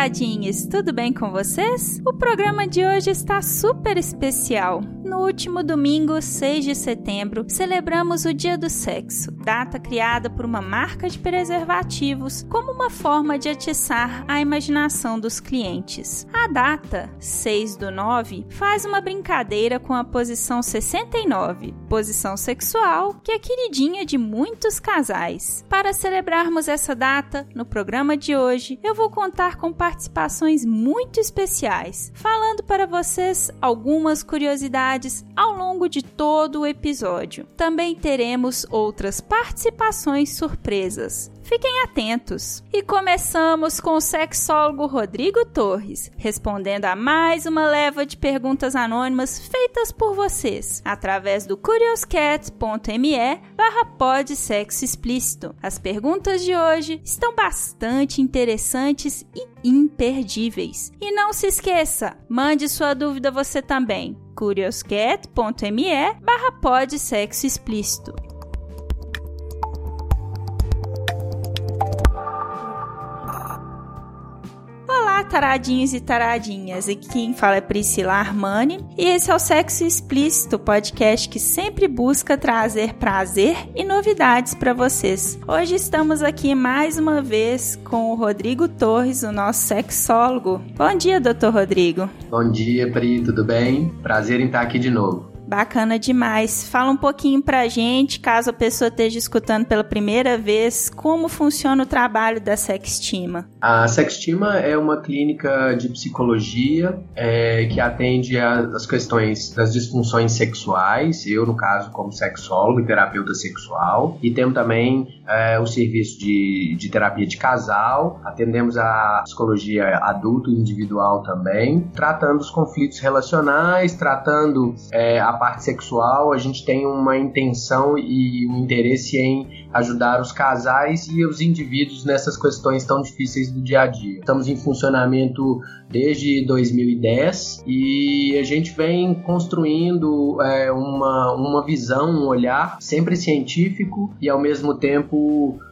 Taradinhos, tudo bem com vocês? O programa de hoje está super especial. No último domingo, 6 de setembro, celebramos o Dia do Sexo, data criada por uma marca de preservativos como uma forma de atiçar a imaginação dos clientes. A data, 6 do 9, faz uma brincadeira com a posição 69, posição sexual que é queridinha de muitos casais. Para celebrarmos essa data, no programa de hoje, eu vou contar com participações muito especiais, falando para vocês algumas curiosidades ao longo de todo o episódio. Também teremos outras participações surpresas. Fiquem atentos! E começamos com o sexólogo Rodrigo Torres, respondendo a mais uma leva de perguntas anônimas feitas por vocês, através do curioscat.me barra sexo explícito. As perguntas de hoje estão bastante interessantes e imperdíveis. E não se esqueça, mande sua dúvida você também curioscat.me barra sexo explícito. Olá, taradinhos e taradinhas. Aqui quem fala é Priscila Armani e esse é o Sexo Explícito, podcast que sempre busca trazer prazer e novidades para vocês. Hoje estamos aqui mais uma vez com o Rodrigo Torres, o nosso sexólogo. Bom dia, doutor Rodrigo. Bom dia, Pri, tudo bem? Prazer em estar aqui de novo. Bacana demais. Fala um pouquinho pra gente, caso a pessoa esteja escutando pela primeira vez, como funciona o trabalho da Sextima. A Sextima é uma clínica de psicologia é, que atende as questões das disfunções sexuais, eu, no caso, como sexólogo e terapeuta sexual, e temos também é, o serviço de, de terapia de casal, atendemos a psicologia adulto e individual também, tratando os conflitos relacionais, tratando é, a parte sexual, a gente tem uma intenção e um interesse em ajudar os casais e os indivíduos nessas questões tão difíceis do dia a dia. Estamos em funcionamento desde 2010 e a gente vem construindo é, uma, uma visão, um olhar sempre científico e ao mesmo tempo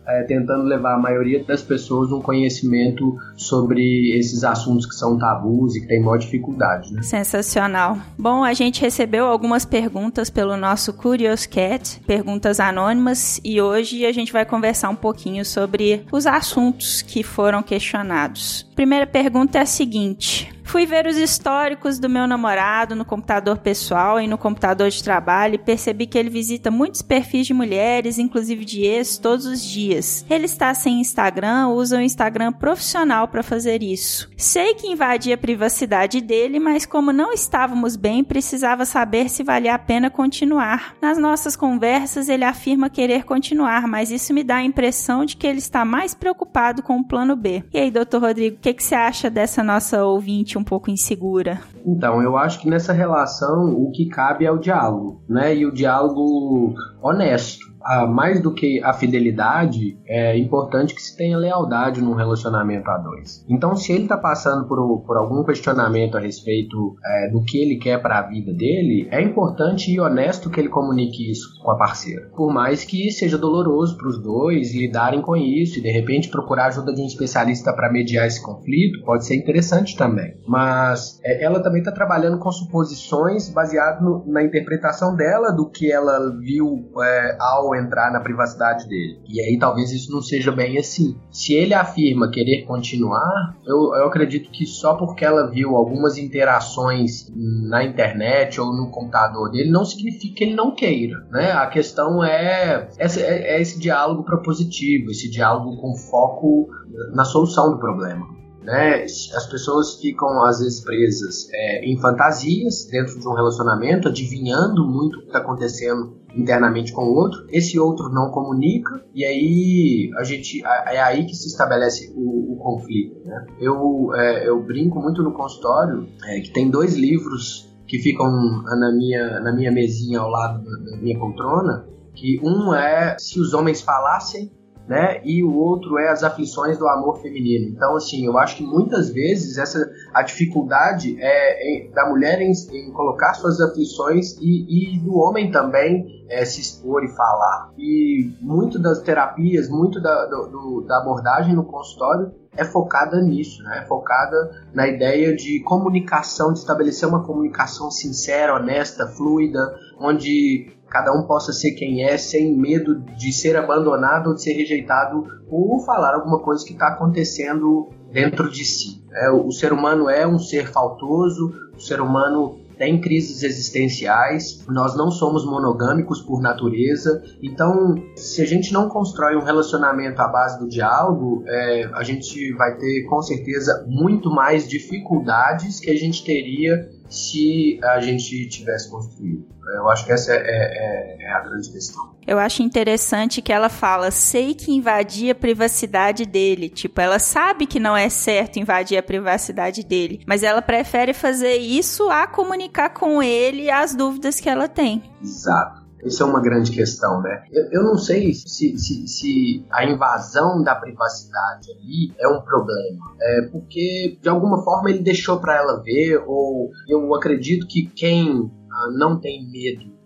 é, tentando levar a maioria das pessoas um conhecimento sobre esses assuntos que são tabus e que tem maior dificuldade. Né? Sensacional. Bom, a gente recebeu algumas perguntas pelo nosso Curious Cat, perguntas anônimas, e hoje a gente vai conversar um pouquinho sobre os assuntos que foram questionados. Primeira pergunta é a seguinte: Fui ver os históricos do meu namorado no computador pessoal e no computador de trabalho e percebi que ele visita muitos perfis de mulheres, inclusive de ex, todos os dias. Ele está sem Instagram, usa o Instagram profissional para fazer isso. Sei que invadia a privacidade dele, mas como não estávamos bem, precisava saber se valia a pena continuar. Nas nossas conversas, ele afirma querer continuar, mas isso me dá a impressão de que ele está mais preocupado com o plano B. E aí, doutor Rodrigo, o que, que você acha dessa nossa ouvinte um pouco insegura? Então, eu acho que nessa relação o que cabe é o diálogo, né? E o diálogo honesto a, mais do que a fidelidade, é importante que se tenha lealdade num relacionamento a dois. Então, se ele está passando por, por algum questionamento a respeito é, do que ele quer para a vida dele, é importante e honesto que ele comunique isso com a parceira. Por mais que seja doloroso para os dois lidarem com isso e de repente procurar ajuda de um especialista para mediar esse conflito, pode ser interessante também. Mas é, ela também está trabalhando com suposições baseadas na interpretação dela do que ela viu é, ao entrar na privacidade dele. E aí talvez isso não seja bem assim. Se ele afirma querer continuar, eu, eu acredito que só porque ela viu algumas interações na internet ou no computador dele, não significa que ele não queira. Né? A questão é, essa, é, é esse diálogo propositivo, esse diálogo com foco na solução do problema. Né? As pessoas ficam às vezes presas é, em fantasias dentro de um relacionamento, adivinhando muito o que está acontecendo internamente com o outro, esse outro não comunica, e aí a gente é aí que se estabelece o, o conflito. Né? Eu, é, eu brinco muito no consultório é, que tem dois livros que ficam na minha, na minha mesinha ao lado da minha poltrona, que um é Se os Homens Falassem, né? E o outro é as aflições do amor feminino. Então, assim, eu acho que muitas vezes essa a dificuldade é, da mulher em, em, colocar suas aflições e, e do homem também é, se expor e falar. E muito das terapias, muito da, do, da abordagem no consultório é focada nisso, né? É focada na ideia de comunicação, de estabelecer uma comunicação sincera, honesta, fluida, onde cada um possa ser quem é, sem medo de ser abandonado ou de ser rejeitado por falar alguma coisa que está acontecendo dentro de si. É, o ser humano é um ser faltoso, o ser humano tem crises existenciais, nós não somos monogâmicos por natureza, então se a gente não constrói um relacionamento à base do diálogo, é, a gente vai ter com certeza muito mais dificuldades que a gente teria se a gente tivesse construído. Eu acho que essa é, é, é, a grande questão. Eu acho interessante que ela fala, sei que invadir a privacidade dele. Tipo, ela sabe que não é certo invadir a privacidade dele, mas ela prefere fazer isso a comunicar com ele as dúvidas que ela tem. Exato. Isso é uma grande questão, né? Eu, eu não sei se, se, se, a invasão da privacidade ali é um problema. É porque, de alguma forma, ele deixou para ela ver, ou eu acredito que quem ah, não tem medo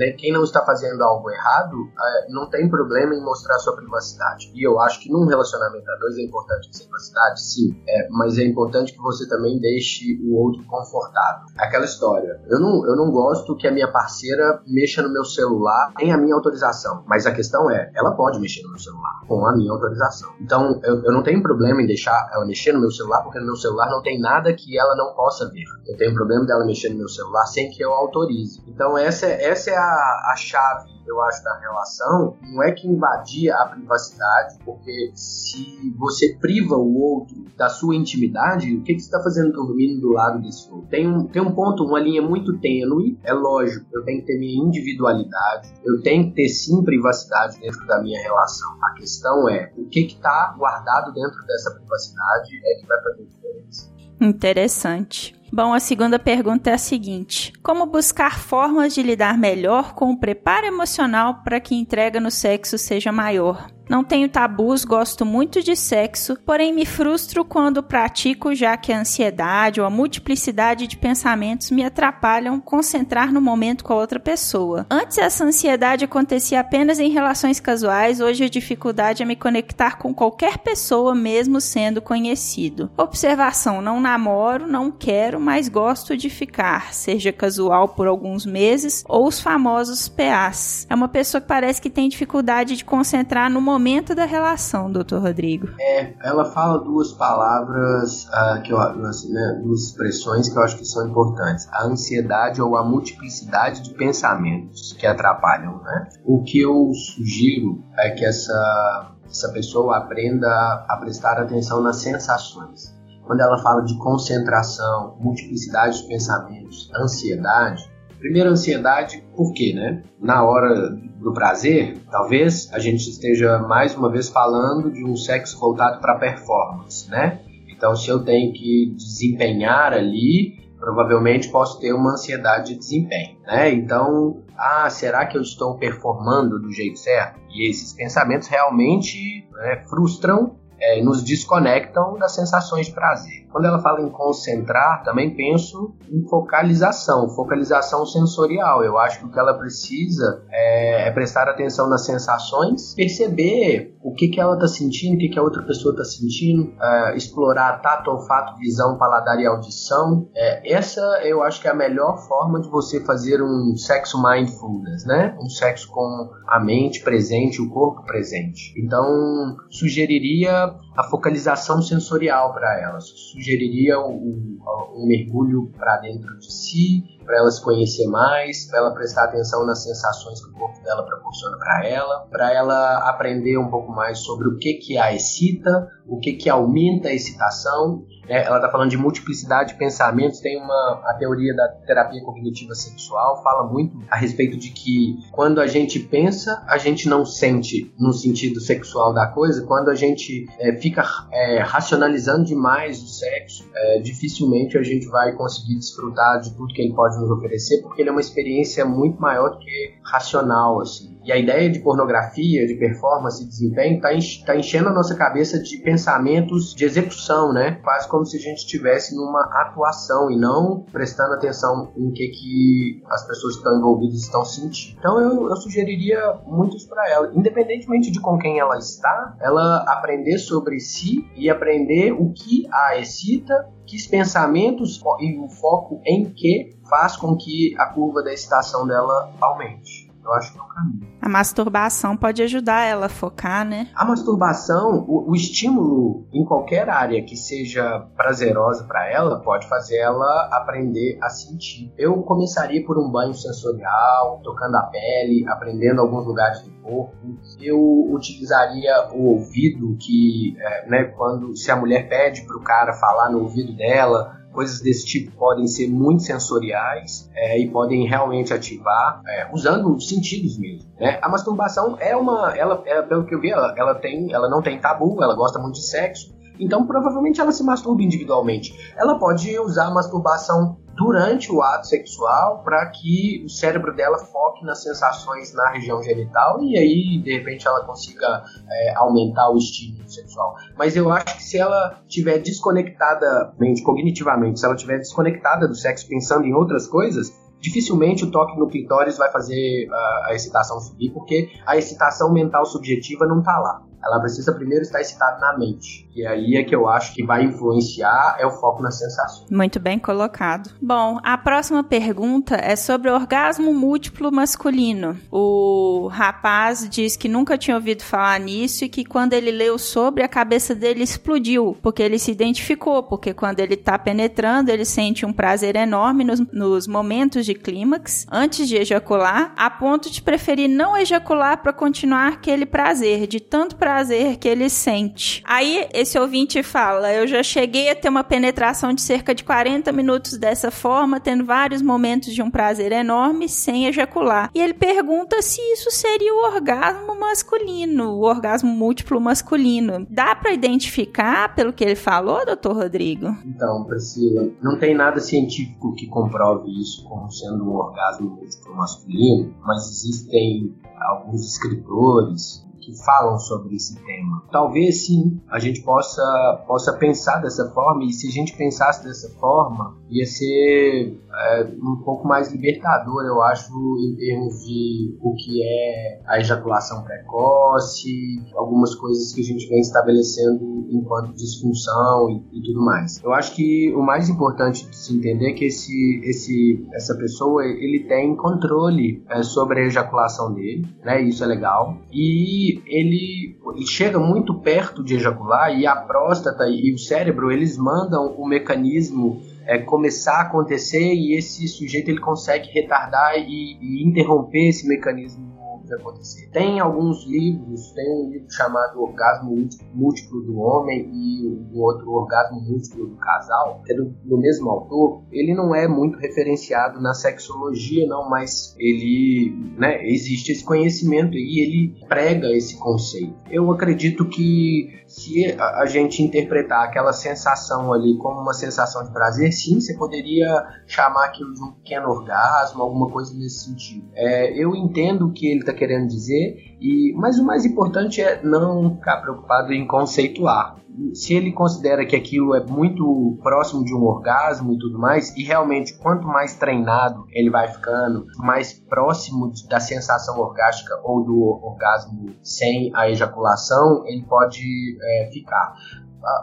é, quem não está fazendo algo errado é, não tem problema em mostrar sua privacidade. E eu acho que num relacionamento a dois é importante essa privacidade, sim, é, mas é importante que você também deixe o outro confortável. Aquela história. Eu não, eu não gosto que a minha parceira mexa no meu celular sem a minha autorização, mas a questão é, ela pode mexer no meu celular com a minha autorização. Então eu, eu não tenho problema em deixar ela mexer no meu celular, porque no meu celular não tem nada que ela não possa ver. Eu tenho problema dela mexer no meu celular sem que eu autorize. Então essa, essa é a, a chave eu acho, da relação, não é que invadir a privacidade, porque se você priva o outro da sua intimidade, o que, que você está fazendo dormindo do lado desse outro? Tem um, tem um ponto, uma linha muito tênue, é lógico, eu tenho que ter minha individualidade, eu tenho que ter sim privacidade dentro da minha relação. A questão é, o que está guardado dentro dessa privacidade é que vai fazer diferença. Interessante. Bom, a segunda pergunta é a seguinte: Como buscar formas de lidar melhor com o preparo emocional para que a entrega no sexo seja maior? Não tenho tabus, gosto muito de sexo, porém me frustro quando pratico, já que a ansiedade ou a multiplicidade de pensamentos me atrapalham concentrar no momento com a outra pessoa. Antes essa ansiedade acontecia apenas em relações casuais, hoje a dificuldade é me conectar com qualquer pessoa, mesmo sendo conhecido. Observação: não namoro, não quero, mas gosto de ficar, seja casual por alguns meses ou os famosos PAs. É uma pessoa que parece que tem dificuldade de concentrar no momento momento da relação, doutor Rodrigo. É, ela fala duas palavras, uh, que eu, assim, né, duas expressões que eu acho que são importantes. A ansiedade ou a multiplicidade de pensamentos que atrapalham, né? O que eu sugiro é que essa, essa pessoa aprenda a prestar atenção nas sensações. Quando ela fala de concentração, multiplicidade de pensamentos, ansiedade, Primeiro, ansiedade, por quê, né? Na hora do prazer, talvez a gente esteja mais uma vez falando de um sexo voltado para performance, né? Então, se eu tenho que desempenhar ali, provavelmente posso ter uma ansiedade de desempenho, né? Então, ah, será que eu estou performando do jeito certo? E esses pensamentos realmente né, frustram é, nos desconectam das sensações de prazer. Quando ela fala em concentrar, também penso em focalização, focalização sensorial. Eu acho que o que ela precisa é, é prestar atenção nas sensações, perceber o que, que ela está sentindo, o que, que a outra pessoa está sentindo, é, explorar tato, olfato, visão, paladar e audição. É, essa eu acho que é a melhor forma de você fazer um sexo mindfulness, né? Um sexo com a mente presente, o corpo presente. Então, sugeriria a focalização sensorial para ela. Sugeriria um mergulho para dentro de si, para ela se conhecer mais, para ela prestar atenção nas sensações que o corpo dela proporciona para ela, para ela aprender um pouco mais sobre o que que a excita, o que que aumenta a excitação é, ela está falando de multiplicidade de pensamentos. Tem uma a teoria da terapia cognitiva sexual fala muito a respeito de que quando a gente pensa, a gente não sente no sentido sexual da coisa. Quando a gente é, fica é, racionalizando demais o sexo, é, dificilmente a gente vai conseguir desfrutar de tudo que ele pode nos oferecer, porque ele é uma experiência muito maior do que racional, assim. E a ideia de pornografia, de performance e desempenho está tá enchendo a nossa cabeça de pensamentos de execução, né? Quase como se a gente estivesse numa atuação e não prestando atenção em que, que as pessoas que estão envolvidas estão sentindo. Então eu, eu sugeriria muito isso para ela. Independentemente de com quem ela está, ela aprender sobre si e aprender o que a excita que pensamentos e o foco em que faz com que a curva da excitação dela aumente. Eu acho que é o caminho. A masturbação pode ajudar ela a focar, né? A masturbação, o, o estímulo em qualquer área que seja prazerosa para ela, pode fazer ela aprender a sentir. Eu começaria por um banho sensorial, tocando a pele, aprendendo alguns lugares do corpo. Eu utilizaria o ouvido, que, é, né, quando se a mulher pede para o cara falar no ouvido dela, coisas desse tipo podem ser muito sensoriais é, e podem realmente ativar, é, usando os sentidos mesmo. Né? A masturbação é uma, ela, é, pelo que eu vi, ela, ela, tem, ela não tem tabu, ela gosta muito de sexo, então provavelmente ela se masturba individualmente. Ela pode usar a masturbação durante o ato sexual para que o cérebro dela foque nas sensações na região genital e aí de repente ela consiga é, aumentar o estímulo sexual. Mas eu acho que se ela tiver desconectada mente cognitivamente, se ela tiver desconectada do sexo pensando em outras coisas, dificilmente o toque no clitóris vai fazer a, a excitação subir, porque a excitação mental subjetiva não está lá ela precisa primeiro estar excitada na mente. E aí é que eu acho que vai influenciar é o foco na sensação. Muito bem colocado. Bom, a próxima pergunta é sobre orgasmo múltiplo masculino. O rapaz diz que nunca tinha ouvido falar nisso e que quando ele leu sobre, a cabeça dele explodiu, porque ele se identificou, porque quando ele está penetrando, ele sente um prazer enorme nos, nos momentos de clímax, antes de ejacular, a ponto de preferir não ejacular para continuar aquele prazer, de tanto prazer prazer que ele sente. Aí esse ouvinte fala: Eu já cheguei a ter uma penetração de cerca de 40 minutos dessa forma, tendo vários momentos de um prazer enorme sem ejacular. E ele pergunta se isso seria o orgasmo masculino, o orgasmo múltiplo masculino. Dá para identificar pelo que ele falou, doutor Rodrigo? Então, Priscila, não tem nada científico que comprove isso como sendo um orgasmo múltiplo masculino, mas existem alguns escritores que falam sobre esse tema. Talvez sim a gente possa, possa pensar dessa forma, e se a gente pensasse dessa forma, ia ser é, um pouco mais libertador, eu acho, em termos de o que é a ejaculação precoce, algumas coisas que a gente vem estabelecendo enquanto disfunção e, e tudo mais. Eu acho que o mais importante de se entender é que esse, esse, essa pessoa ele tem controle é, sobre a ejaculação dele, né? Isso é legal. E ele, ele chega muito perto de ejacular e a próstata e o cérebro eles mandam o mecanismo é, começar a acontecer e esse sujeito ele consegue retardar e, e interromper esse mecanismo de acontecer. Tem alguns livros, tem um livro chamado Orgasmo Múltiplo do Homem e o outro Orgasmo Múltiplo do Casal, que é do, do mesmo autor. Ele não é muito referenciado na sexologia, não, mas ele, né, existe esse conhecimento e ele prega esse conceito. Eu acredito que se a gente interpretar aquela sensação ali como uma sensação de prazer, sim, você poderia chamar aquilo de um pequeno orgasmo, alguma coisa nesse sentido. É, eu entendo o que ele está querendo dizer, e, mas o mais importante é não ficar preocupado em conceituar. Se ele considera que aquilo é muito próximo de um orgasmo e tudo mais, e realmente quanto mais treinado ele vai ficando, mais próximo da sensação orgástica ou do orgasmo sem a ejaculação, ele pode é, ficar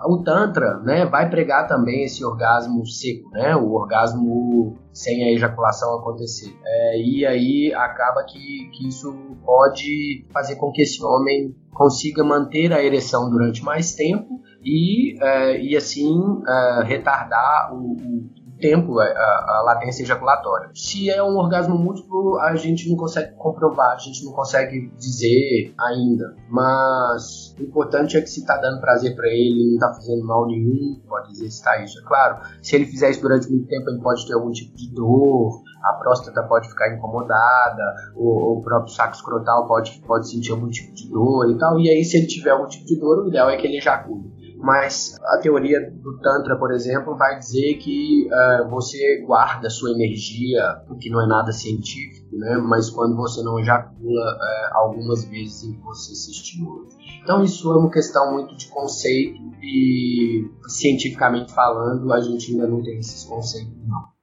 o Tantra né, vai pregar também esse orgasmo seco, né, o orgasmo sem a ejaculação acontecer. É, e aí acaba que, que isso pode fazer com que esse homem consiga manter a ereção durante mais tempo e, é, e assim é, retardar o, o tempo a, a, latência ejaculatória. Se é um orgasmo múltiplo, a gente não consegue comprovar, a gente não consegue dizer ainda. Mas o importante é que se está dando prazer para ele, não está fazendo mal nenhum, pode exercitar isso. É claro, se ele fizer isso durante muito tempo, ele pode ter algum tipo de dor, a próstata pode ficar incomodada, o, o próprio saco escrotal pode, pode sentir algum tipo de dor e tal. E aí, se ele tiver algum tipo de dor, o ideal é que ele ejacule mas a teoria do Tantra, por exemplo, vai dizer que uh, você guarda sua energia, o que não é nada científico, né? mas quando você não ejacula uh, algumas vezes em que você se estimula. Então isso é uma questão muito de conceito e cientificamente falando a gente ainda não tem esses conceitos não.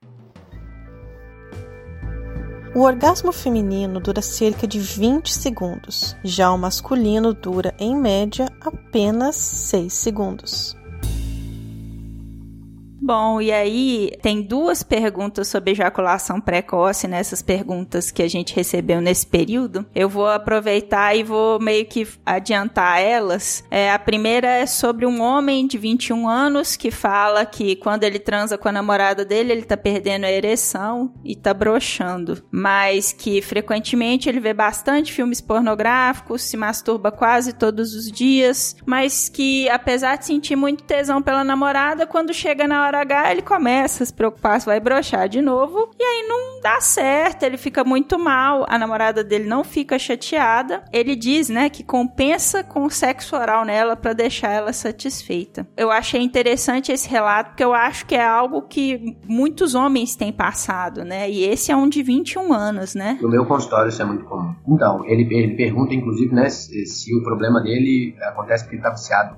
O orgasmo feminino dura cerca de 20 segundos, já o masculino dura, em média, apenas 6 segundos. Bom, e aí tem duas perguntas sobre ejaculação precoce nessas perguntas que a gente recebeu nesse período. Eu vou aproveitar e vou meio que adiantar elas. É, a primeira é sobre um homem de 21 anos que fala que quando ele transa com a namorada dele, ele tá perdendo a ereção e tá broxando. Mas que frequentemente ele vê bastante filmes pornográficos, se masturba quase todos os dias, mas que apesar de sentir muito tesão pela namorada, quando chega na hora hora H ele começa a se preocupar se vai brochar de novo. E aí não dá certo, ele fica muito mal. A namorada dele não fica chateada. Ele diz, né, que compensa com sexo oral nela para deixar ela satisfeita. Eu achei interessante esse relato porque eu acho que é algo que muitos homens têm passado, né? E esse é um de 21 anos, né? No meu consultório isso é muito comum. Então, ele, ele pergunta, inclusive, né, se, se o problema dele acontece porque ele tá viciado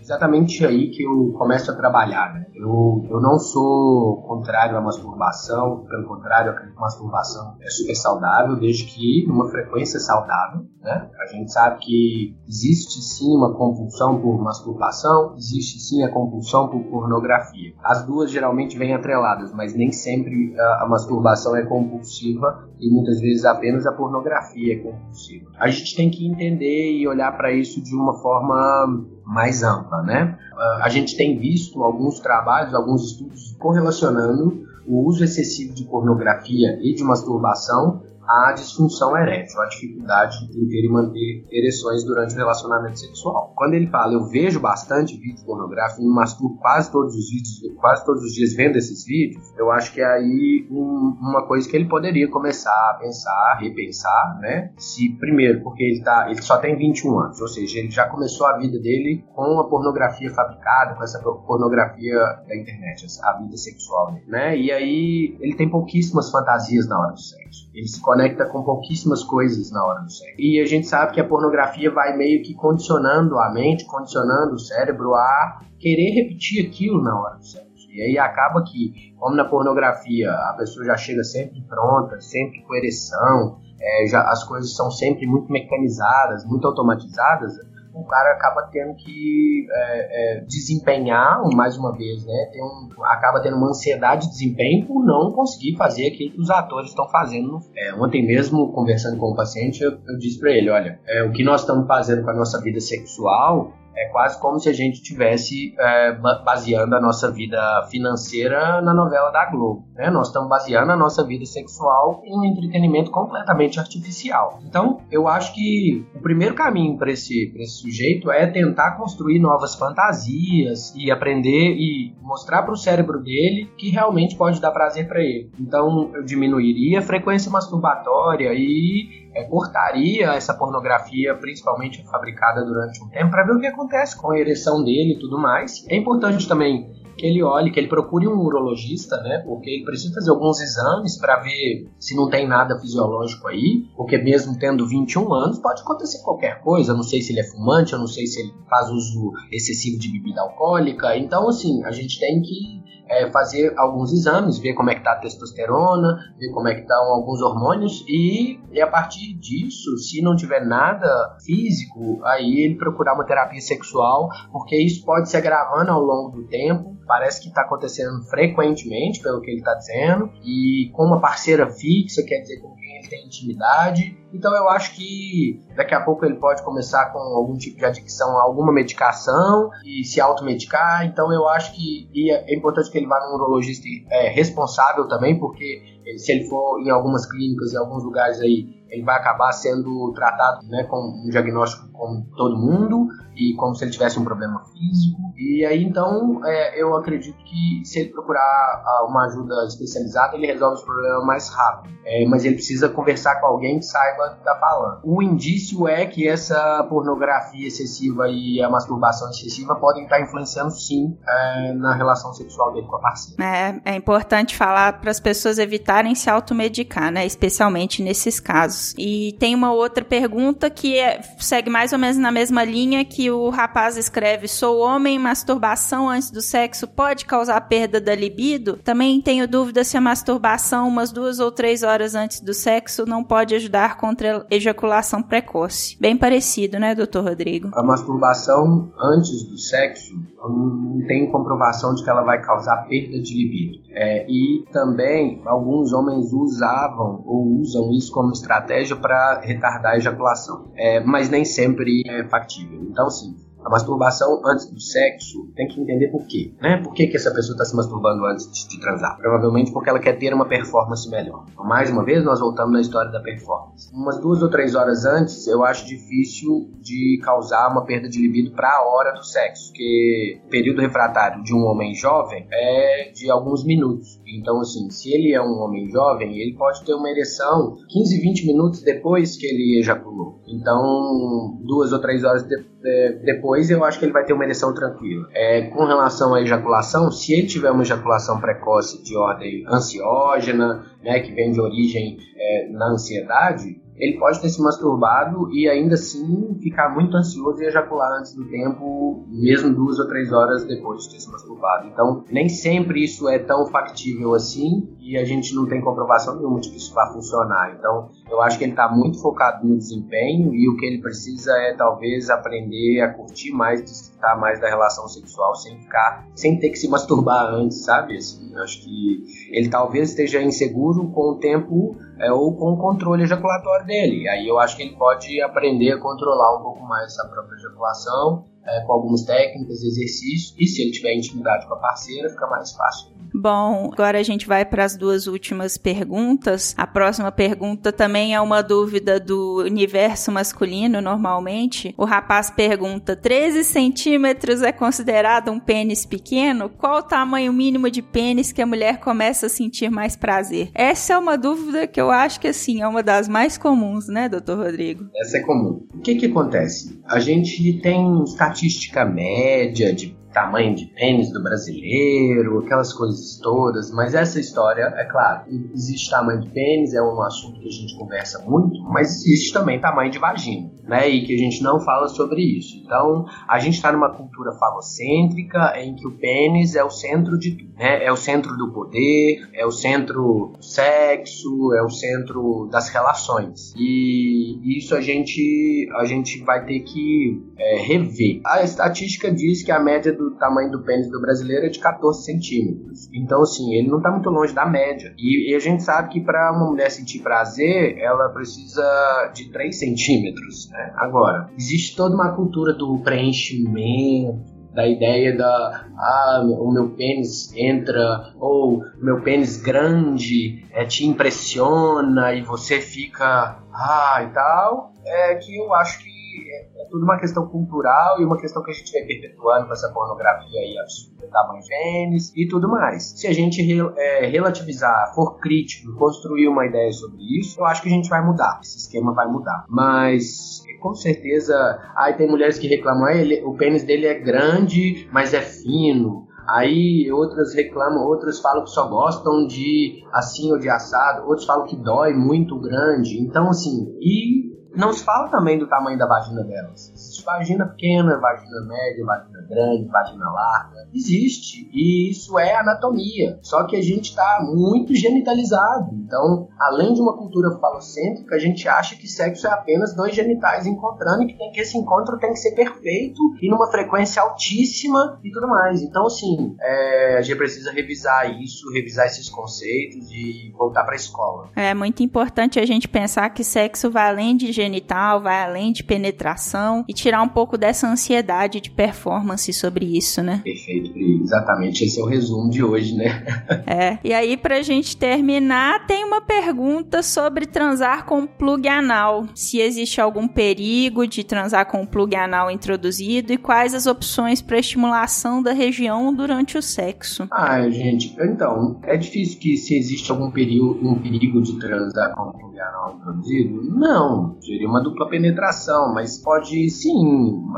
Exatamente aí que eu começo a trabalhar. Né? Eu, eu não sou contrário à masturbação, pelo contrário, eu acredito que masturbação é super saudável, desde que numa frequência saudável. Né? A gente sabe que existe sim uma compulsão por masturbação, existe sim a compulsão por pornografia. As duas geralmente vêm atreladas, mas nem sempre a, a masturbação é compulsiva e muitas vezes apenas a pornografia é compulsiva. A gente tem que entender e olhar para isso de uma forma mais ampla, né? A gente tem visto alguns trabalhos, alguns estudos correlacionando o uso excessivo de pornografia e de masturbação a disfunção erétil, a dificuldade em ter e manter ereções durante o relacionamento sexual. Quando ele fala, eu vejo bastante vídeos pornográficos, me masturbo quase todos os vídeos, quase todos os dias vendo esses vídeos, eu acho que é aí um, uma coisa que ele poderia começar a pensar, repensar, né? Se primeiro, porque ele tá, ele só tem 21 anos, ou seja, ele já começou a vida dele com a pornografia fabricada, com essa pornografia da internet, a vida sexual, né? E aí ele tem pouquíssimas fantasias na hora do sexo. Ele se conecta com pouquíssimas coisas na hora do sexo. E a gente sabe que a pornografia vai meio que condicionando a mente, condicionando o cérebro a querer repetir aquilo na hora do sexo. E aí acaba que, como na pornografia, a pessoa já chega sempre pronta, sempre com ereção, é, já, as coisas são sempre muito mecanizadas, muito automatizadas, o cara acaba tendo que é, é, desempenhar, mais uma vez, né? Tem um, acaba tendo uma ansiedade de desempenho por não conseguir fazer aquilo que os atores estão fazendo. É, ontem mesmo, conversando com o paciente, eu, eu disse para ele, olha, é, o que nós estamos fazendo com a nossa vida sexual é quase como se a gente estivesse é, baseando a nossa vida financeira na novela da Globo. Né? Nós estamos baseando a nossa vida sexual em um entretenimento completamente artificial. Então, eu acho que o primeiro caminho para esse, esse sujeito é tentar construir novas fantasias e aprender e mostrar para o cérebro dele que realmente pode dar prazer para ele. Então, eu diminuiria a frequência masturbatória e é, cortaria essa pornografia, principalmente fabricada durante um tempo, para ver o que acontece com a ereção dele e tudo mais. É importante também que ele olhe, que ele procure um urologista, né? Porque ele precisa fazer alguns exames para ver se não tem nada fisiológico aí, porque mesmo tendo 21 anos pode acontecer qualquer coisa. Eu não sei se ele é fumante, eu não sei se ele faz uso excessivo de bebida alcoólica. Então, assim, a gente tem que é, fazer alguns exames, ver como é que está a testosterona, ver como é que estão alguns hormônios e, e, a partir disso, se não tiver nada físico, aí ele procurar uma terapia sexual, porque isso pode se agravando ao longo do tempo, parece que está acontecendo frequentemente, pelo que ele está dizendo, e com uma parceira fixa, quer dizer, com tem intimidade, Então eu acho que daqui a pouco ele pode começar com algum tipo de adicção a alguma medicação e se automedicar. Então eu acho que é importante que ele vá num urologista é, responsável também, porque se ele for em algumas clínicas, em alguns lugares aí, ele vai acabar sendo tratado né, com um diagnóstico como todo mundo e como se ele tivesse um problema físico. E aí então é, eu acredito que se ele procurar uma ajuda especializada, ele resolve os problemas mais rápido. É, mas ele precisa conversar com alguém que saiba o que está falando. O indício é que essa pornografia excessiva e a masturbação excessiva podem estar influenciando sim é, na relação sexual dele com a parceira. É, é importante falar para as pessoas evitarem se automedicar, né? Especialmente nesses casos. E tem uma outra pergunta que é, segue mais ou menos na mesma linha que o rapaz escreve: Sou homem, masturbação antes do sexo pode causar perda da libido? Também tenho dúvida se a masturbação umas duas ou três horas antes do sexo não pode ajudar contra a ejaculação precoce. Bem parecido, né, doutor Rodrigo? A masturbação antes do sexo não tem comprovação de que ela vai causar perda de libido. É, e também alguns homens usavam ou usam isso como estratégia para retardar a ejaculação, é, mas nem sempre é factível. Então, sim, a masturbação antes do sexo, tem que entender por quê, né? Por que, que essa pessoa está se masturbando antes de, de, transar? Provavelmente porque ela quer ter uma performance melhor. Então, mais uma vez, nós voltamos na história da performance. Umas duas ou três horas antes, eu acho difícil de causar uma perda de libido para a hora do sexo, porque o período refratário de um homem jovem é de alguns minutos. Então, assim, se ele é um homem jovem, ele pode ter uma ereção 15, 20 minutos depois que ele ejaculou. Então, duas ou três horas de, de, depois, eu acho que ele vai ter uma ereção tranquila. É, com relação à ejaculação, se ele tiver uma ejaculação precoce de ordem ansiógena, né, que vem de origem é, na ansiedade, ele pode ter se masturbado e ainda assim ficar muito ansioso e ejacular antes do tempo, mesmo duas ou três horas depois de ter se masturbado. Então, nem sempre isso é tão factível assim e a gente não tem comprovação nenhuma de que isso vai funcionar. Então, eu acho que ele está muito focado no desempenho e o que ele precisa é talvez aprender a curtir mais, desfrutar mais da relação sexual sem ficar, sem ter que se masturbar antes, sabe? Assim, eu acho que ele talvez esteja inseguro com o tempo é, ou com o controle ejaculatório dele. Aí eu acho que ele pode aprender a controlar um pouco mais essa própria ejaculação é, com algumas técnicas, exercícios, e se ele tiver intimidade com a parceira, fica mais fácil. Bom, agora a gente vai para as duas últimas perguntas. A próxima pergunta também é uma dúvida do universo masculino, normalmente. O rapaz pergunta: 13 centímetros é considerado um pênis pequeno? Qual o tamanho mínimo de pênis que a mulher começa a sentir mais prazer? Essa é uma dúvida que eu acho que assim é uma das mais comuns, né, doutor Rodrigo? Essa é comum. O que que acontece? A gente tem estatística média de tamanho de pênis do brasileiro, aquelas coisas todas, mas essa história, é claro, existe tamanho de pênis, é um assunto que a gente conversa muito, mas existe também tamanho de vagina, né? E que a gente não fala sobre isso. Então, a gente está numa cultura falocêntrica em que o pênis é o centro de tudo, né? É o centro do poder, é o centro do sexo, é o centro das relações. E isso a gente, a gente vai ter que é, rever. A estatística diz que a média do tamanho do pênis do brasileiro é de 14 centímetros. Então, assim, ele não está muito longe da média. E, e a gente sabe que para uma mulher sentir prazer, ela precisa de 3 centímetros. Né? Agora, existe toda uma cultura do preenchimento, da ideia da ah, o meu pênis entra ou meu pênis grande é, te impressiona e você fica ah e tal é que eu acho que é, tudo uma questão cultural e uma questão que a gente vem perpetuando com essa pornografia aí absurda, tamanho pênis e tudo mais. Se a gente é, relativizar, for crítico, construir uma ideia sobre isso, eu acho que a gente vai mudar, esse esquema vai mudar. Mas com certeza, aí tem mulheres que reclamam, ah, ele, o pênis dele é grande, mas é fino. Aí outras reclamam, outras falam que só gostam de assim ou de assado, outros falam que dói muito grande. Então, assim, e Não se fala também do tamanho da vagina delas. Vagina pequena, vagina média, vagina grande, vagina larga. Existe. E isso é anatomia. Só que a gente está muito genitalizado. Então, além de uma cultura falocêntrica, a gente acha que sexo é apenas dois genitais encontrando e que, tem, que esse encontro tem que ser perfeito e numa frequência altíssima e tudo mais. Então, assim, é, a gente precisa revisar isso, revisar esses conceitos e voltar para a escola. É muito importante a gente pensar que sexo vai além de genital, vai além de penetração e tirar um pouco dessa ansiedade de performance sobre isso, né? Perfeito, exatamente. Esse é o resumo de hoje, né? é. E aí, pra gente terminar, tem uma pergunta sobre transar com plug anal. Se existe algum perigo de transar com plug anal introduzido e quais as opções para estimulação da região durante o sexo. Ah, gente, então, é difícil que se existe algum perigo, um perigo de transar com plug anal introduzido? Não, seria uma dupla penetração, mas pode sim.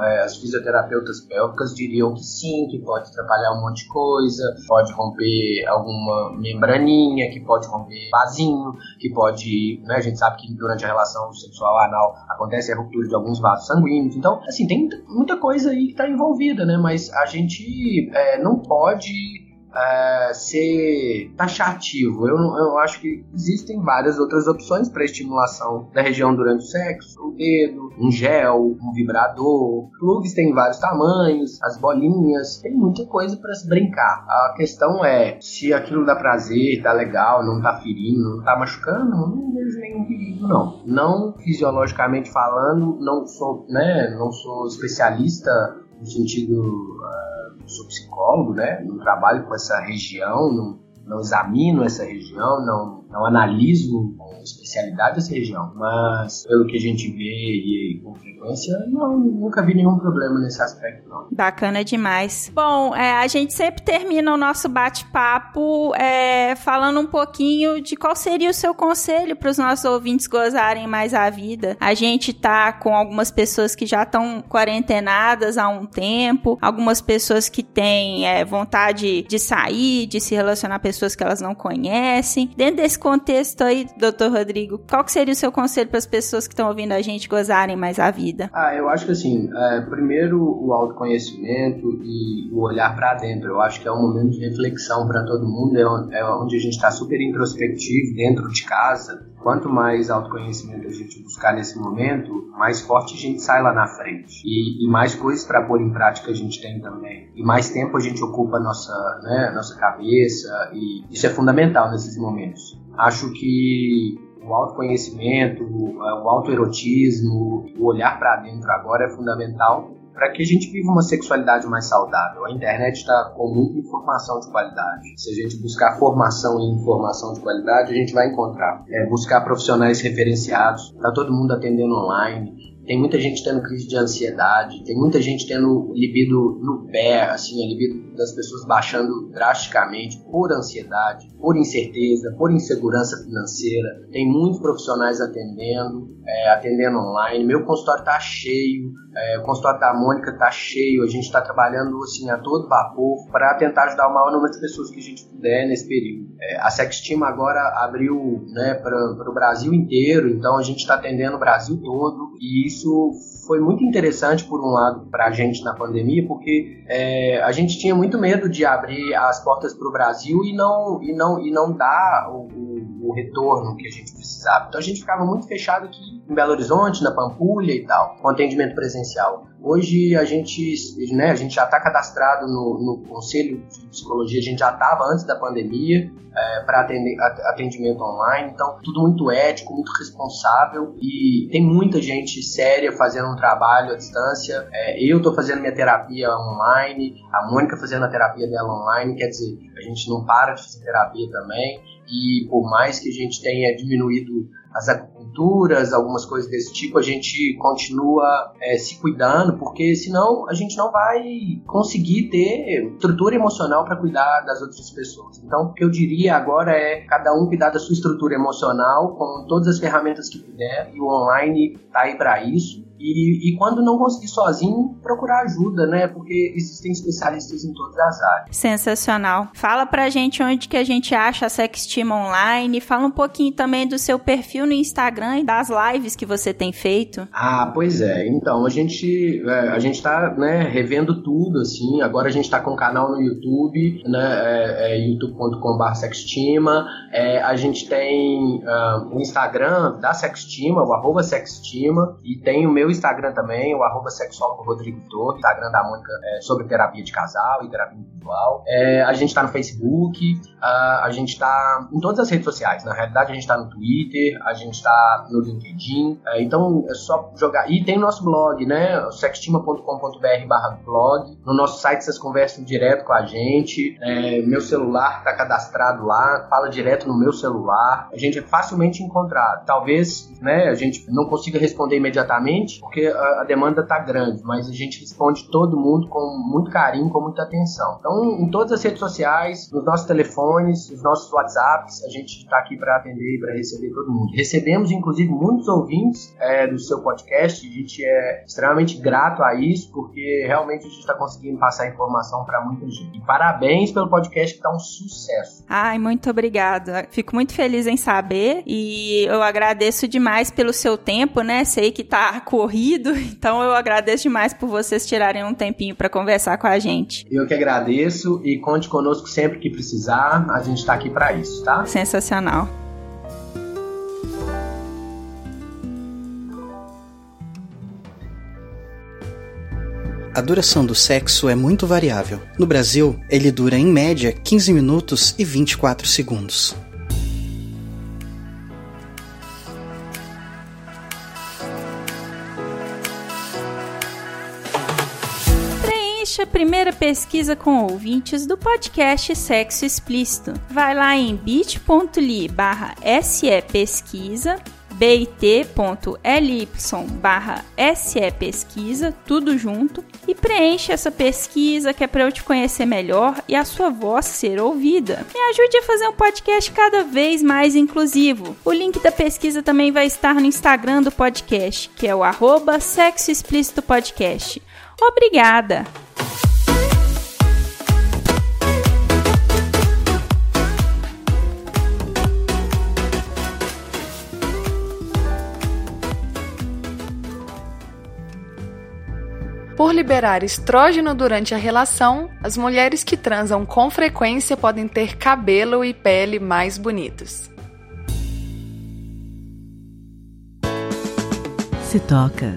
É, as fisioterapeutas pélvicas diriam que sim, que pode atrapalhar um monte de coisa, pode romper alguma membraninha, que pode romper vasinho, que pode. Né, a gente sabe que durante a relação sexual anal acontece a ruptura de alguns vasos sanguíneos. Então, assim, tem muita coisa aí que está envolvida, né? Mas a gente é, não pode uh, ser taxativo. Eu, eu acho que existem várias outras opções para estimulação da região durante o sexo: o dedo, um gel, um vibrador. Plugs tem vários tamanhos, as bolinhas, tem muita coisa para se brincar. A questão é se aquilo dá prazer, tá legal, não tá ferindo, não tá machucando, não vejo nenhum perigo não. Não fisiologicamente falando, não sou, né, não sou especialista no sentido uh, sou psicólogo, né? Não trabalho com essa região, não, não examino essa região, não, não analiso com especialidade essa região. Mas pelo que a gente vê e com frequência, não, nunca vi nenhum problema nesse aspecto, não. Bacana demais. Bom, é, a gente sempre termina o nosso bate-papo é, falando um pouquinho de qual seria o seu conselho para os nossos ouvintes gozarem mais a vida. A gente tá com algumas pessoas que já estão quarentenadas há um tempo, algumas pessoas que têm é, vontade de sair, de se relacionar com pessoas que elas não conhecem. Dentro desse contexto aí, doutor Rodrigo, qual que seria o seu conselho para as pessoas que estão ouvindo a gente gozarem mais a vida? Ah, eu acho que assim, é, primeiro o autoconhecimento e o olhar para dentro. Eu acho que é um momento de reflexão para todo mundo, é, é onde a gente está super introspectivo dentro de casa. Quanto mais autoconhecimento a gente buscar nesse momento, mais forte a gente sai lá na frente. E, e mais coisas para pôr em prática a gente tem também. E mais tempo a gente ocupa a nossa, né, nossa cabeça, e isso é fundamental nesses momentos. Acho que o autoconhecimento, o autoerotismo, o olhar para dentro agora é fundamental para que a gente viva uma sexualidade mais saudável. A internet está com muita informação de qualidade. Se a gente buscar formação e informação de qualidade, a gente vai encontrar. É, buscar profissionais referenciados, está todo mundo atendendo online, tem muita gente tendo crise de ansiedade, tem muita gente tendo libido no pé, assim, a libido das pessoas baixando drasticamente por ansiedade, por incerteza, por insegurança financeira. Tem muitos profissionais atendendo, é, atendendo online. Meu consultório está cheio, é, o consultório da Mônica está cheio. A gente está trabalhando assim a todo vapor para tentar ajudar o maior número de pessoas que a gente puder nesse período. É, a Sextima agora abriu né, para o Brasil inteiro, então a gente está atendendo o Brasil todo e isso foi muito interessante por um lado para a gente na pandemia, porque é, a gente tinha muito medo de abrir as portas para o Brasil e não e não e não dar o, o, o, retorno que a gente precisava. Então a gente ficava muito fechado aqui em Belo Horizonte, na Pampulha e tal, com atendimento presencial. Hoje a gente, né, a gente já está cadastrado no, no, Conselho de Psicologia, a gente já estava antes da pandemia é, para atendimento online, então tudo muito ético, muito responsável e tem muita gente séria fazendo um trabalho à distância. É, eu estou fazendo minha terapia online, a Mônica fazendo a terapia dela online, quer dizer, a gente não para de fazer terapia também e por mais que a gente tenha diminuído as acupunturas, algumas coisas desse tipo, a gente continua é, se cuidando, porque senão a gente não vai conseguir ter estrutura emocional para cuidar das outras pessoas. Então, o que eu diria agora é cada um cuidar da sua estrutura emocional com todas as ferramentas que puder, e o online está aí para isso E, e quando não conseguir sozinho, procurar ajuda, né? Porque existem especialistas em todas as áreas. Sensacional. Fala pra gente onde que a gente acha a Sextima Online. Fala um pouquinho também do seu perfil no Instagram e das lives que você tem feito. Ah, pois é. Então, a gente, é, a gente tá né, revendo tudo, assim. Agora a gente tá com um canal no YouTube, né? É, é youtube.com.br Sextima. É, a gente tem uh, o Instagram da Sextima, o arroba Sextima. E tem o meu Instagram também, o arroba sexólogo Rodrigo Torre, Instagram da Mônica é, sobre terapia de casal e terapia individual. É, a gente tá no Facebook, uh, a gente tá em todas as redes sociais. Na realidade, a gente tá no Twitter, a gente no LinkedIn. É, então, é só jogar. E tem o nosso blog, né? sextima.com.br barra blog. No nosso site vocês conversam direto com a gente. É, meu celular tá cadastrado lá, fala direto no meu celular. A gente é facilmente encontrado. Talvez, né, a gente não consiga responder imediatamente, porque a, a demanda tá grande, mas a gente responde todo mundo com muito carinho, com muita atenção. Então, em todas as redes sociais, nos nossos telefones, nos nossos WhatsApps, a gente está aqui para atender e para receber todo mundo. Recebemos, inclusive, muitos ouvintes é, do seu podcast. A gente é extremamente grato a isso, porque realmente a gente está conseguindo passar informação para muita gente. E parabéns pelo podcast que está um sucesso. Ai, muito obrigada. Fico muito feliz em saber e eu agradeço demais pelo seu tempo, né? Sei que tá corrido, então eu agradeço demais por vocês tirarem um tempinho para conversar com a gente. Eu que agradeço e conte conosco sempre que precisar. A gente está aqui para isso, tá? Sensacional. A duração do sexo é muito variável. No Brasil, ele dura em média 15 minutos e 24 segundos. Preencha a primeira pesquisa com ouvintes do podcast Sexo Explícito. Vai lá em bit.ly barra pesquisa bit.ly barra pesquisa, tudo junto, e preenche essa pesquisa que é para eu te conhecer melhor e a sua voz ser ouvida. Me ajude a fazer um podcast cada vez mais inclusivo. O link da pesquisa também vai estar no Instagram do podcast, que é o arroba Sexo Explícito Podcast. Obrigada! Por liberar estrógeno durante a relação, as mulheres que transam com frequência podem ter cabelo e pele mais bonitos. Se toca.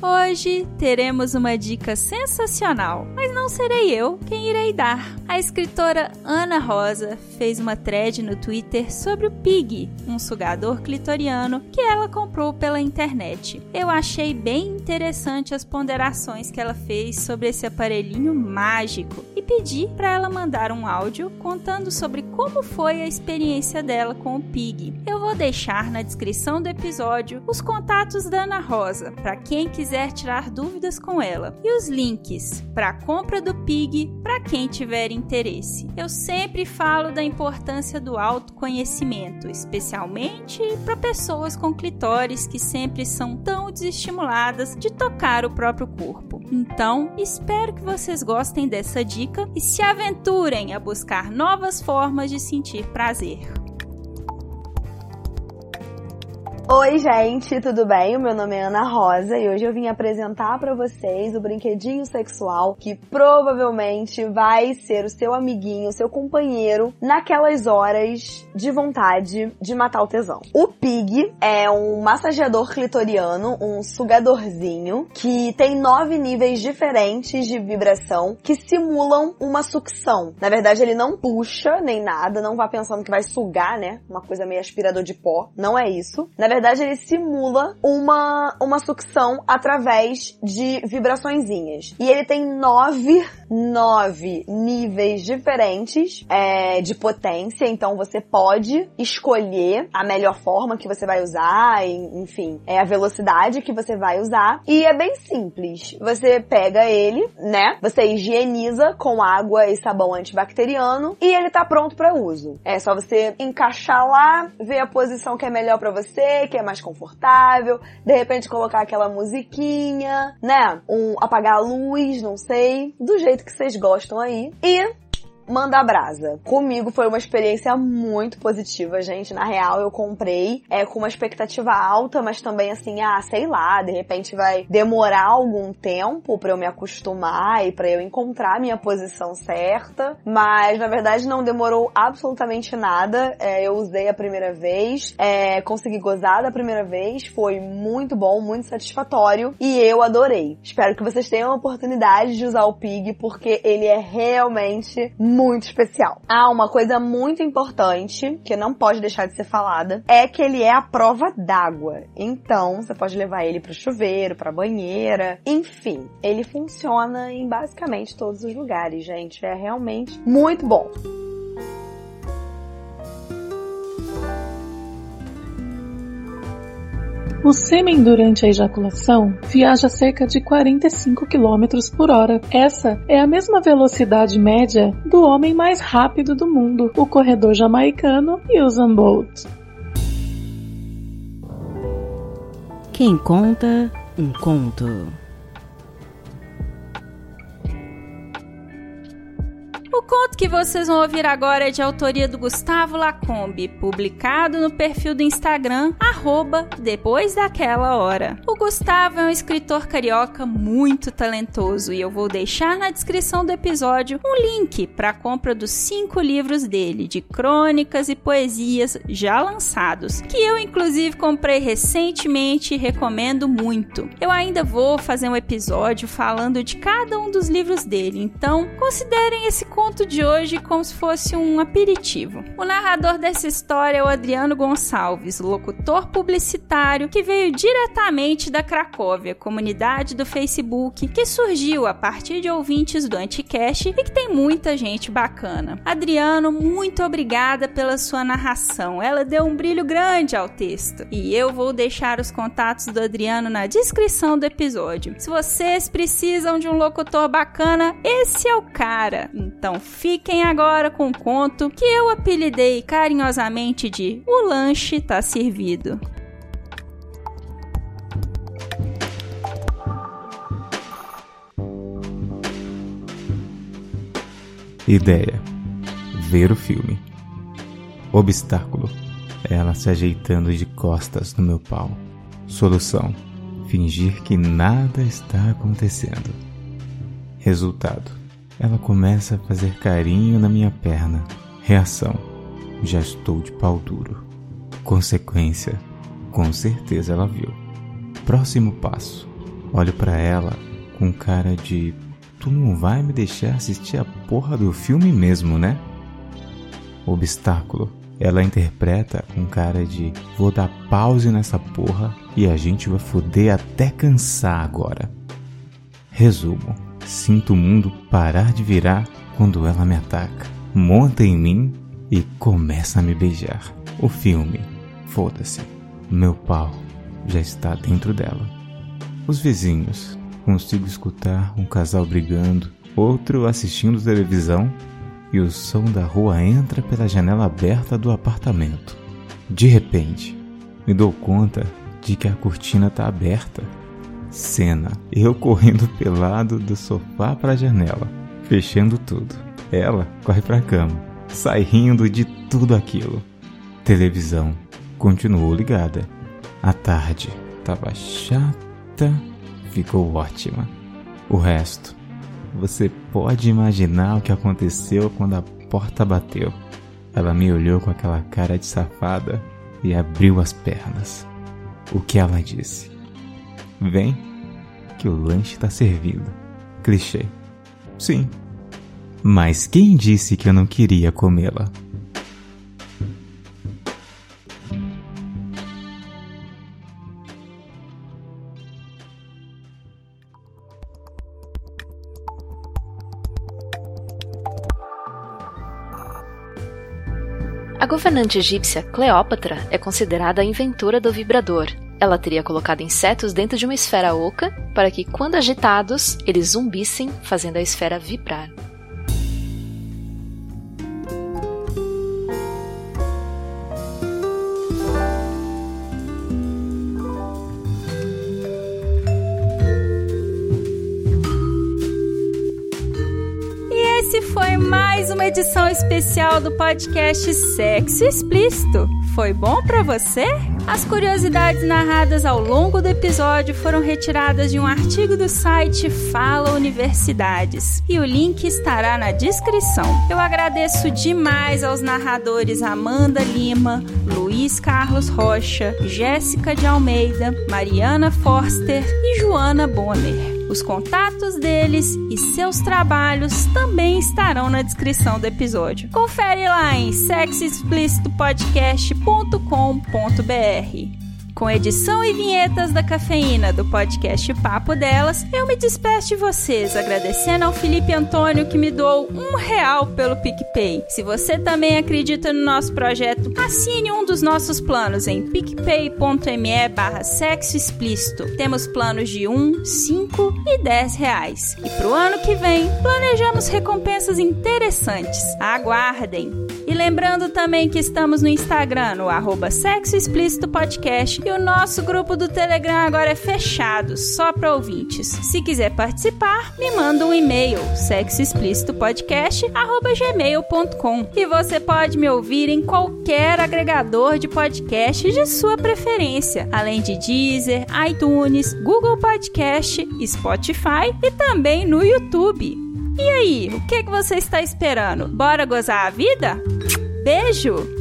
Hoje teremos uma dica sensacional, mas não serei eu quem irei dar. A escritora Ana Rosa fez uma thread no Twitter sobre o Pig, um sugador clitoriano que ela comprou pela internet. Eu achei bem interessante as ponderações que ela fez sobre esse aparelhinho mágico e pedi para ela mandar um áudio contando sobre como foi a experiência dela com o Pig. Eu vou deixar na descrição do episódio os contatos da Ana Rosa para quem quiser tirar dúvidas com ela e os links para a compra do Pig para quem tiver interesse. Eu sempre falo da importância do autoconhecimento, especialmente para pessoas com clitóris que sempre são tão desestimuladas de tocar o próprio corpo. Então, espero que vocês gostem dessa dica e se aventurem a buscar novas formas de sentir prazer. Oi, gente, tudo bem? O meu nome é Ana Rosa e hoje eu vim apresentar para vocês o brinquedinho sexual que provavelmente vai ser o seu amiguinho, o seu companheiro naquelas horas de vontade de matar o tesão. O Pig é um massageador clitoriano, um sugadorzinho que tem nove níveis diferentes de vibração que simulam uma sucção. Na verdade, ele não puxa nem nada, não vá pensando que vai sugar, né? Uma coisa meio aspirador de pó. Não é isso. Na verdade, ele simula uma, uma sucção através de vibraçõezinhas. E ele tem nove nove níveis diferentes é, de potência, então você pode escolher a melhor forma que você vai usar, enfim, é a velocidade que você vai usar. E é bem simples. Você pega ele, né? Você higieniza com água e sabão antibacteriano e ele tá pronto para uso. É só você encaixar lá, ver a posição que é melhor para você, que é mais confortável, de repente colocar aquela musiquinha, né? Um apagar a luz, não sei, do jeito que vocês gostam aí. E manda brasa. Comigo foi uma experiência muito positiva, gente. Na real, eu comprei é, com uma expectativa alta, mas também assim, ah, sei lá, de repente vai demorar algum tempo para eu me acostumar e para eu encontrar a minha posição certa. Mas na verdade não demorou absolutamente nada. É, eu usei a primeira vez, é, consegui gozar da primeira vez, foi muito bom, muito satisfatório e eu adorei. Espero que vocês tenham a oportunidade de usar o Pig porque ele é realmente muito especial. Ah, uma coisa muito importante, que não pode deixar de ser falada, é que ele é a prova d'água. Então, você pode levar ele pro chuveiro, pra banheira, enfim. Ele funciona em basicamente todos os lugares, gente. É realmente muito bom. O sêmen durante a ejaculação viaja cerca de 45 km por hora. Essa é a mesma velocidade média do homem mais rápido do mundo, o corredor jamaicano Usain Bolt. Quem conta um conto. O conto que vocês vão ouvir agora é de autoria do Gustavo Lacombe, publicado no perfil do Instagram, arroba depois daquela hora. O Gustavo é um escritor carioca muito talentoso e eu vou deixar na descrição do episódio um link para a compra dos cinco livros dele, de crônicas e poesias já lançados, que eu inclusive comprei recentemente e recomendo muito. Eu ainda vou fazer um episódio falando de cada um dos livros dele, então considerem esse conto conto de hoje como se fosse um aperitivo. O narrador dessa história é o Adriano Gonçalves, locutor publicitário que veio diretamente da Cracóvia, comunidade do Facebook que surgiu a partir de ouvintes do Anticast e que tem muita gente bacana. Adriano, muito obrigada pela sua narração. Ela deu um brilho grande ao texto. E eu vou deixar os contatos do Adriano na descrição do episódio. Se vocês precisam de um locutor bacana, esse é o cara. Então fiquem agora com o conto que eu apelidei carinhosamente de O Lanche Tá Servido. Ideia: ver o filme. Obstáculo: ela se ajeitando de costas no meu pau. Solução: fingir que nada está acontecendo. Resultado: ela começa a fazer carinho na minha perna. Reação: já estou de pau duro. Consequência: com certeza ela viu. Próximo passo: olho para ela com cara de tu não vai me deixar assistir a porra do filme mesmo, né? Obstáculo: ela interpreta com cara de vou dar pause nessa porra e a gente vai foder até cansar agora. Resumo: Sinto o mundo parar de virar quando ela me ataca, monta em mim e começa a me beijar. O filme, foda-se, meu pau já está dentro dela. Os vizinhos, consigo escutar um casal brigando, outro assistindo televisão e o som da rua entra pela janela aberta do apartamento. De repente, me dou conta de que a cortina está aberta Cena: eu correndo pelado do sofá para a janela, fechando tudo. Ela corre para a cama, sai rindo de tudo aquilo. Televisão continuou ligada. A tarde estava chata, ficou ótima. O resto, você pode imaginar o que aconteceu quando a porta bateu. Ela me olhou com aquela cara de safada e abriu as pernas. O que ela disse? Vem, que o lanche está servido. Clichê. Sim. Mas quem disse que eu não queria comê-la? A governante egípcia Cleópatra é considerada a inventora do vibrador, ela teria colocado insetos dentro de uma esfera oca para que, quando agitados, eles zumbissem, fazendo a esfera vibrar. Esse foi mais uma edição especial do podcast Sexo Explícito. Foi bom para você? As curiosidades narradas ao longo do episódio foram retiradas de um artigo do site Fala Universidades e o link estará na descrição. Eu agradeço demais aos narradores Amanda Lima, Luiz Carlos Rocha, Jéssica de Almeida, Mariana Forster e Joana Bonner. Os contatos deles e seus trabalhos também estarão na descrição do episódio. Confere lá em sexoexplicitopodcast.com.br. Com edição e vinhetas da cafeína do podcast Papo Delas, eu me despeço de vocês, agradecendo ao Felipe Antônio que me doou um real pelo PicPay. Se você também acredita no nosso projeto, assine um dos nossos planos em picpay.me barra sexo explícito. Temos planos de 1, 5 e 10 reais. E pro ano que vem, planejamos recompensas interessantes. Aguardem! E lembrando também que estamos no Instagram, no arroba Sexo Explícito Podcast, e o nosso grupo do Telegram agora é fechado, só para ouvintes. Se quiser participar, me manda um e-mail, sexoexplicitopodcast.gmail.com E você pode me ouvir em qualquer agregador de podcast de sua preferência, além de Deezer, iTunes, Google Podcast, Spotify e também no YouTube. E aí, o que, que você está esperando? Bora gozar a vida? Beijo!